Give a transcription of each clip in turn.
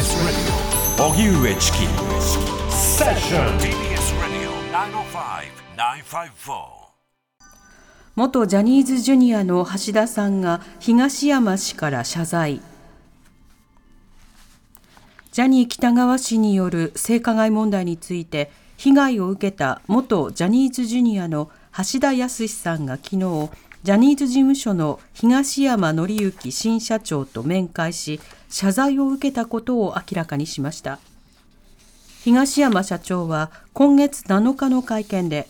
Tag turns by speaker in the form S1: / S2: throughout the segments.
S1: radio 荻上チキセッション TBS radio
S2: 905-954元ジャニーズジュニアの橋田さんが東山氏から謝罪。ジャニー喜多川氏による性加害問題について被害を受けた元ジャニーズジュニアの橋田康さんが昨日ジャニーズ事務所の東山紀之新社長と面会し謝罪を受けたことを明らかにしました。東山社長は今月7日の会見で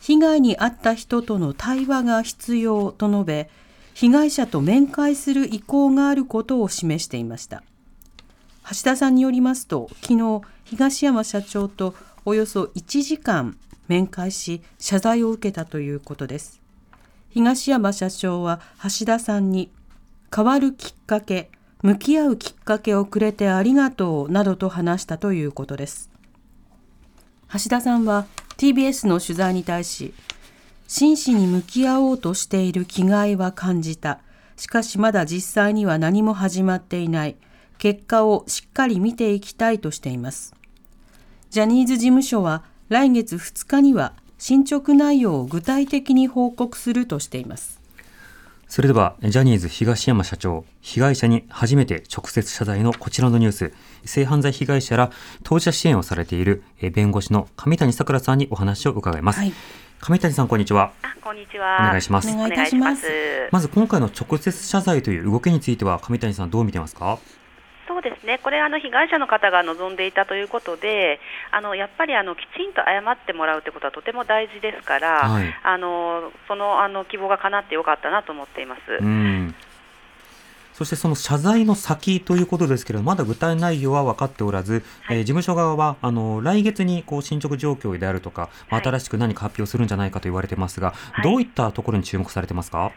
S2: 被害に遭った人との対話が必要と述べ被害者と面会する意向があることを示していました。橋田さんによりますと昨日東山社長とおよそ1時間面会し謝罪を受けたということです。東山社長は橋田さんに変わるきっかけ向き合うきっかけをくれてありがとうなどと話したということです。橋田さんは TBS の取材に対し真摯に向き合おうとしている気概は感じた。しかしまだ実際には何も始まっていない。結果をしっかり見ていきたいとしています。ジャニーズ事務所は来月2日には進捗内容を具体的に報告するとしています。
S3: それではジャニーズ東山社長被害者に初めて直接謝罪のこちらのニュース。性犯罪被害者ら当事者支援をされている弁護士の上谷さくらさんにお話を伺います、はい、上谷さんこんにちは。
S4: こんにちは。
S3: お願いします。
S2: お願いします。
S3: まず今回の直接謝罪という動きについては上谷さんどう見てますか？
S4: そうですね、これあの被害者の方が望んでいたということで、あのやっぱりあのきちんと謝ってもらうということはとても大事ですから、はい、あのそのあの希望が叶ってよかったなと思っています。うん。
S3: そしてその謝罪の先ということですけれどまだ具体内容は分かっておらず、はい、えー、事務所側はあの来月にこう進捗状況であるとか、新しく何か発表するんじゃないかと言われてますが、はい、どういったところに注目されてますか？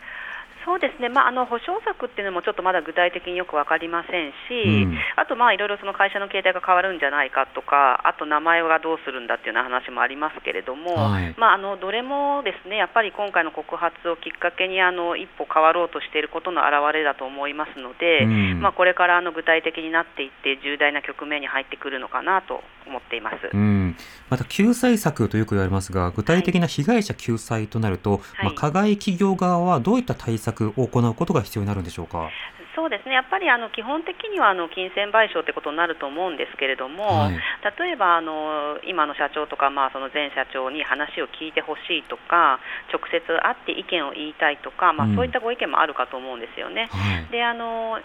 S4: そうですね、まあ、あの保証策っていうのもちょっとまだ具体的によく分かりませんし、うん、あと、いろいろその会社の形態が変わるんじゃないかとか、あと名前はどうするんだっていうような話もありますけれども、はい、まあ、あのどれもですねやっぱり今回の告発をきっかけにあの一歩変わろうとしていることの表れだと思いますので、うん、まあ、これからあの具体的になっていって、重大な局面に入ってくるのかなと思っています、
S3: うん、また救済策とよく言われますが、具体的な被害者救済となると、はい、まあ、加害企業側はどういった対策を行うことが必要になるんでしょうか？
S4: そうですねやっぱりあの基本的にはあの金銭賠償ということになると思うんですけれども、はい、例えばあの今の社長とか、まあ、その前社長に話を聞いてほしいとか直接会って意見を言いたいとか、まあ、そういったご意見もあるかと思うんですよね。はい、であの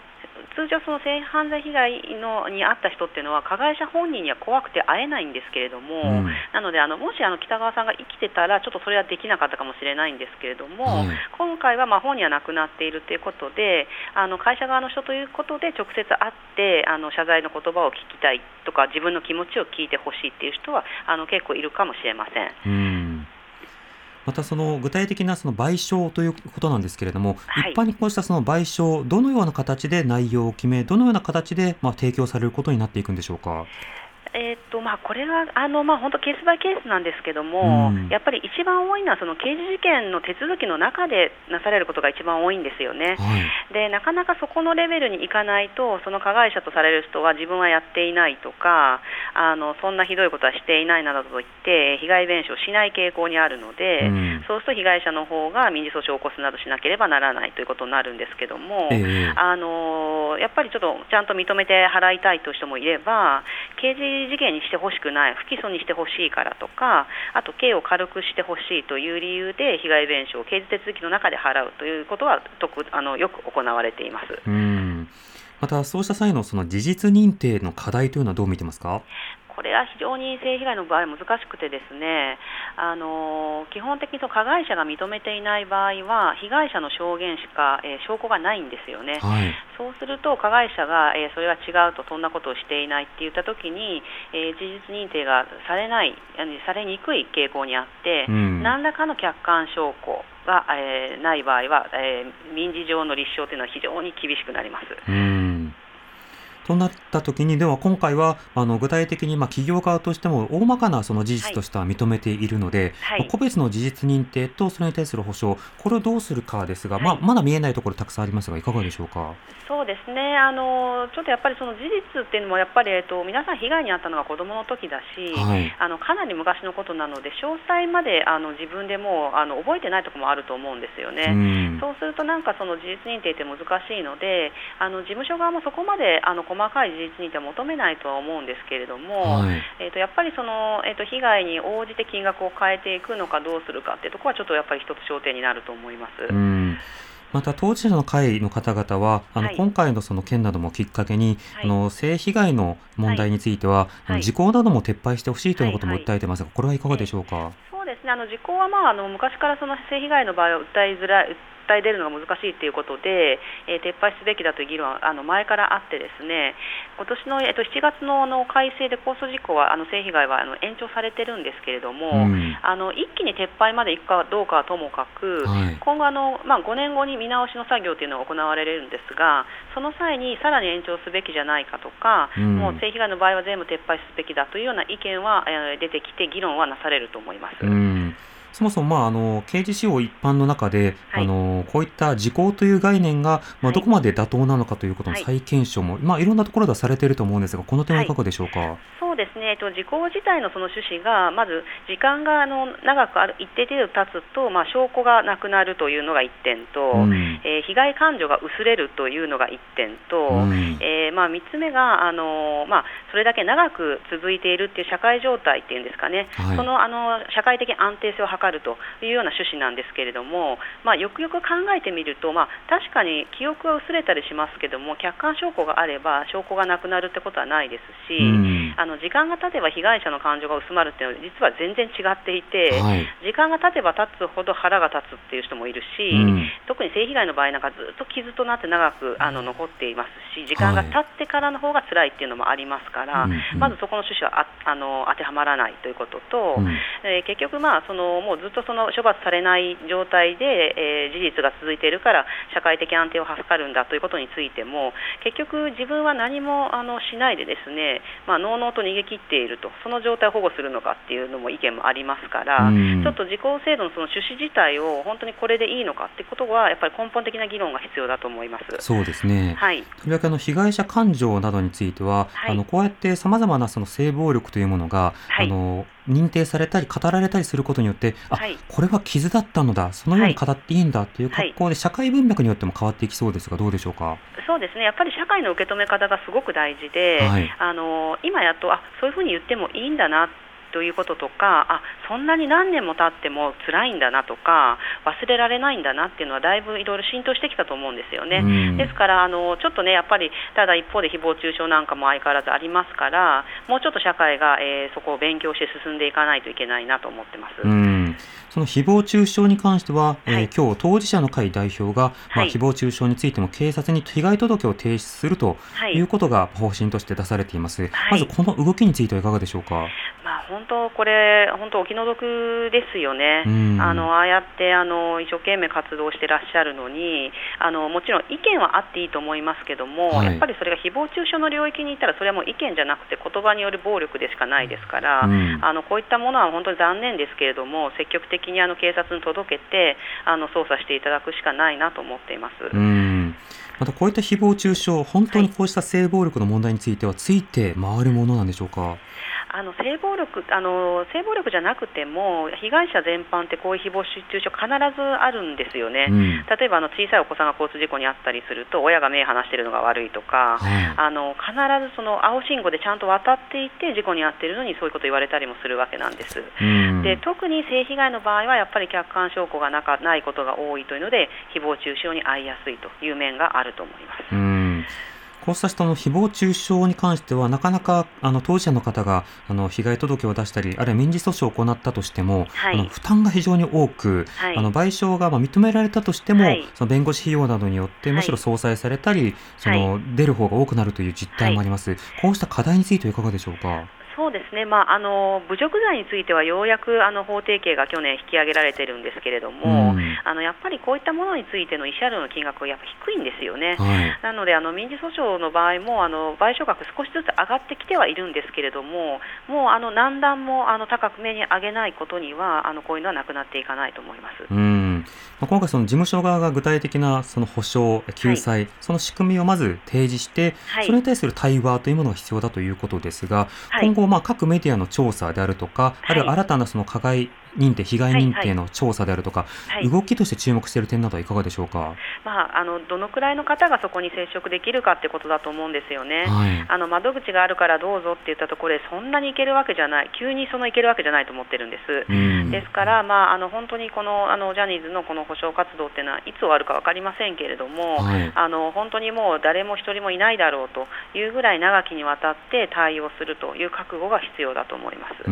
S4: 通常、その性犯罪被害のに遭った人っていうのは加害者本人には怖くて会えないんですけれども、うん、なのであのもしあの北川さんが生きてたらちょっとそれはできなかったかもしれないんですけれども、今回はまあ本人は亡くなっているということであの会社側の人ということで直接会ってあの謝罪の言葉を聞きたいとか自分の気持ちを聞いてほしいっていう人はあの結構いるかもしれません。
S3: うんまたその具体的なその賠償ということなんですけれども、はい、一般にこうしたその賠償、どのような形で内容を決め、どのような形でまあ提供されることになっていくんでしょうか？
S4: えーとまあ、これはあの、まあ、本当ケースバイケースなんですけども、うん、やっぱり一番多いのはその刑事事件の手続きの中でなされることが一番多いんですよね、はい、でなかなかそこのレベルにいかないとその加害者とされる人は自分はやっていないとかあのそんなひどいことはしていないなどと言って被害弁償しない傾向にあるので、うん、そうすると被害者の方が民事訴訟を起こすなどしなければならないということになるんですけども、えー、あのやっぱりちょっとちゃんと認めて払いたいという人もいれば刑事事件にしてほしくない、不起訴にしてほしいからとか、あと刑を軽くしてほしいという理由で被害弁償を刑事手続きの中で払うということはとくあのよく行われています。
S3: また、そうした際のその事実認定の課題というのはどう見てますか？
S4: これは非常に性被害の場合難しくてですねあの基本的に加害者が認めていない場合は被害者の証言しか、えー、証拠がないんですよね、はい、そうすると加害者が、えー、それは違うとそんなことをしていないって言った時に、えー、事実認定がされないされにくい傾向にあって、うん、何らかの客観証拠が、えー、ない場合は、えー、民事上の立証というのは非常に厳しくなります。
S3: うんとなった時に、では今回はあの具体的にまあ企業側としても大まかなその事実としては認めているので、はい、個別の事実認定とそれに対する保証、これをどうするかですが、はい、まあ、まだ見えないところたくさんありますが、いかがでしょうか？
S4: そうですね。あのちょっとやっぱりその事実っていうのもやっぱり、えっと、皆さん被害に遭ったのが子どもの時だし、はい、あのかなり昔のことなので詳細まであの自分でもあの覚えてないところもあると思うんですよね。うそうするとなんかその事実認定って難しいのであの事務所側もそこまであの細かい事実認定を求めないとは思うんですけれども、はい、えっと、やっぱりその、えっと、被害に応じて金額を変えていくのかどうするかっていうところはちょっとやっぱり一つ焦点になると思います。
S3: また当事者の会の方々は、あの、はい、今回のその件などもきっかけに、はい、あの性被害の問題については、はい、時効なども撤廃してほしいということも訴えてますが、これはいかがでしょうか？
S4: そうですね。あの時効はまああの昔からその性被害の場合は訴えづらい訴え出るのが難しいということで、えー、撤廃すべきだという議論はあの前からあってですね今年の、えっと、7月のあの改正で控訴事項はあの性被害はあの延長されてるんですけれども、うん、あの一気に撤廃までいくかどうかはともかく、はい、今後あの、まあ、5年後に見直しの作業というのが行われるんですがその際にさらに延長すべきじゃないかとか、うん、もう性被害の場合は全部撤廃すべきだというような意見は、えー、出てきて議論はなされると思います。うん
S3: そもそも、まあ、あの刑事司法一般の中で、はい、あのこういった時効という概念が、まあ、どこまで妥当なのかということの再検証も、はいまあ、いろんなところではされていると思うんですが、この点はいかがでしょうか？はい、
S4: そうですね、えっと、時効自体のその趣旨が、まず時間があの長くある一定程度経つと、まあ、証拠がなくなるというのが1点と、うん、えー、被害感情が薄れるというのが1点と、うん、えー、まあ、3つ目があの、まあ、それだけ長く続いているっていう社会状態っていうんですかね、はい、そのあの社会的安定性を図るというような趣旨なんですけれども、まあ、よくよく考えてみると、まあ、確かに記憶は薄れたりしますけども客観証拠があれば証拠がなくなるってことはないですし、うん、あの時間が経てば被害者の感情が薄まるっていうのは実は全然違っていて、はい、時間が経てば経つほど腹が立つっていう人もいるし、うん、特に性被害の場合なんかずっと傷となって長くあの残っていますし時間が経ってからの方が辛いっていうのもありますから、はい、まずそこの趣旨はああの当てはまらないということと、うん、えー、結局、まあ、そのもうずっとその処罰されない状態で、えー、事実が続いているから社会的安定を図るんだということについても結局、自分は何もあのしないでですね、まあ、のうのうと逃げ切っているとその状態を保護するのかっていうのも意見もありますから、ちょっと時効制度のその趣旨自体を本当にこれでいいのかってことはやっぱり根本的な議論が必要だと思います。
S3: そうですね、はい、とりわけあの被害者感情などについては、はい、あのこうやってさまざまなその性暴力というものが、はい、あの認定されたり語られたりすることによってあ、はい、これは傷だったのだそのように語っていいんだという格好で、社会文脈によっても変わっていきそうですがどうでしょうか？
S4: そうですね。やっぱり社会の受け止め方がすごく大事で、あの今やっとあそういうふうに言ってもいいんだなということとかあそんなに何年も経っても辛いんだなとか忘れられないんだなっていうのはだいぶいろいろ浸透してきたと思うんですよね。ですからあのちょっとねやっぱりただ一方で誹謗中傷なんかも相変わらずありますからもうちょっと社会が、えー、そこを勉強して進んでいかないといけないなと思ってます。
S3: その誹謗中傷に関しては、えー、はい、今日当事者の会代表が、まあ、誹謗中傷についても警察に被害届を提出するということが方針として出されています。はい、まずこの動きについてはいかがでしょうか？
S4: まあ本当これ本当お気の毒ですよね。あのああやってあの一生懸命活動してらっしゃるのにあのもちろん意見はあっていいと思いますけども、はい、やっぱりそれが誹謗中傷の領域にいたらそれはもう意見じゃなくて言葉による暴力でしかないですから、あのこういったものは本当に残念ですけれども積極的的にあの警察に届けてあの捜査していただくしかないなと思っています。
S3: うんまたこういった誹謗中傷、本当にこうした性暴力の問題については、ついて回るものなんでしょうか？
S4: あの性暴力あの性暴力じゃなくても被害者全般ってこういう誹謗中傷必ずあるんですよね、うん、例えばあの小さいお子さんが交通事故に遭ったりすると親が目離しているのが悪いとか、はい、あの必ずその青信号でちゃんと渡っていて事故に遭っているのにそういうこと言われたりもするわけなんです、うん、で特に性被害の場合はやっぱり客観証拠がなかないことが多いというので誹謗中傷に遭いやすいという面があると思います。
S3: うんこうした人の誹謗中傷に関しては、なかなかあの当事者の方があの被害届を出したり、あるいは民事訴訟を行ったとしても、はい、あの負担が非常に多く、はい、あの賠償がまあ認められたとしても、はい、その弁護士費用などによって、むしろ相殺されたり、その出る方が多くなるという実態もあります。こうした課題についてはいかがでしょうか？
S4: そうですね、まあ、あの侮辱罪についてはようやくあの法定刑が去年引き上げられてるんですけれども、うん、あのやっぱりこういったものについての慰謝料の金額はやっぱ低いんですよね、はい、なのであの民事訴訟の場合もあの賠償額少しずつ上がってきてはいるんですけれども、もうあの何段もあの高く目に上げないことにはあのこういうのはなくなっていかないと思います。
S3: うん。まあ、今回、その事務所側が具体的なその補償、救済、はい、その仕組みをまず提示して、はい、それに対する対話というものが必要だということですが、はい、今後、まあ、各メディアの調査であるとか、あるいは新たなその加害認定、被害認定の調査であるとか、はい。はい、動きとして注目している点などはいかがでしょうか、
S4: まあ、あのどのくらいの方がそこに接触できるかってことだと思うんですよね、はい、あの窓口があるからどうぞって言ったところで、そんなに行けるわけじゃない、急にその行けるわけじゃないと思ってるんです。ですから、まあ、あの本当にこのあのジャニーズのこの補償活動っていうのは、いつ終わるか分かりませんけれども、あの本当にもう誰も一人もいないだろうというぐらい長きにわたって対応するという覚悟が必要だと思います。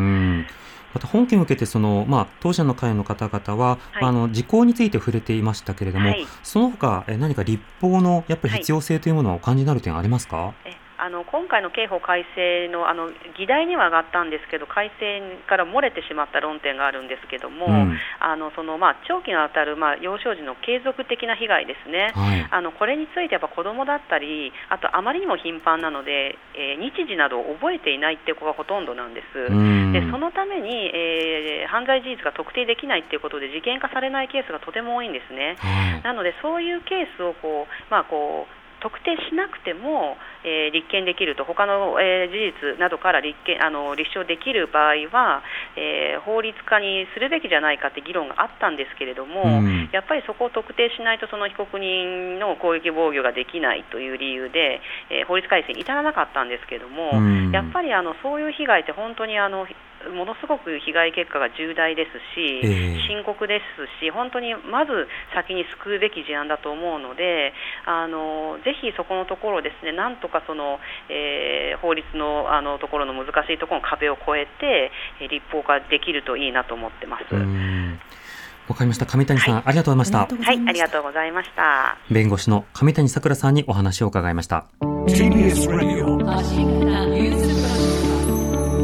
S3: また本件を受けてその、まあ、当社の会の方々は、はい、あの時効について触れていましたけれども、はい、その他何か立法のやっぱり必要性というものをお感じになる点ありますか、はい
S4: あの今回の刑法改正のあの議題には上がったんですけど改正から漏れてしまった論点があるんですけども、うん、あのそのまあ長期にわたるまあ幼少時の継続的な被害ですね、はい、あのこれについてやっぱ子どもだったりあとあまりにも頻繁なので、えー、日時などを覚えていないっていう子がほとんどなんです、でそのために、えー、犯罪事実が特定できないっていうことで事件化されないケースがとても多いんですね、はい、なのでそういうケースをこう、まあ、こう特定しなくても、えー、立件できると。他の、えー、事実などから立件あの立証できる場合は、えー、法律化にするべきじゃないかって議論があったんですけれども、うん、やっぱりそこを特定しないとその被告人の攻撃防御ができないという理由で、え法律改正に至らなかったんですけれども、うん、やっぱりあのそういう被害って本当にあのものすごく被害結果が重大ですし、えー、深刻ですし、本当にまず先に救うべき事案だと思うので、あのぜひそこのところですね、なんとかその、えー、法律のあのところの難しいところの壁を越えて、立法化できるといいなと思ってます。
S3: わかりました。上谷さん、はい、ありがとうございました。
S4: はい、ありがとうございました。
S3: 弁護士の上谷さくらさんにお話を伺いました。TBS Radio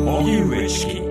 S3: 荻上チキ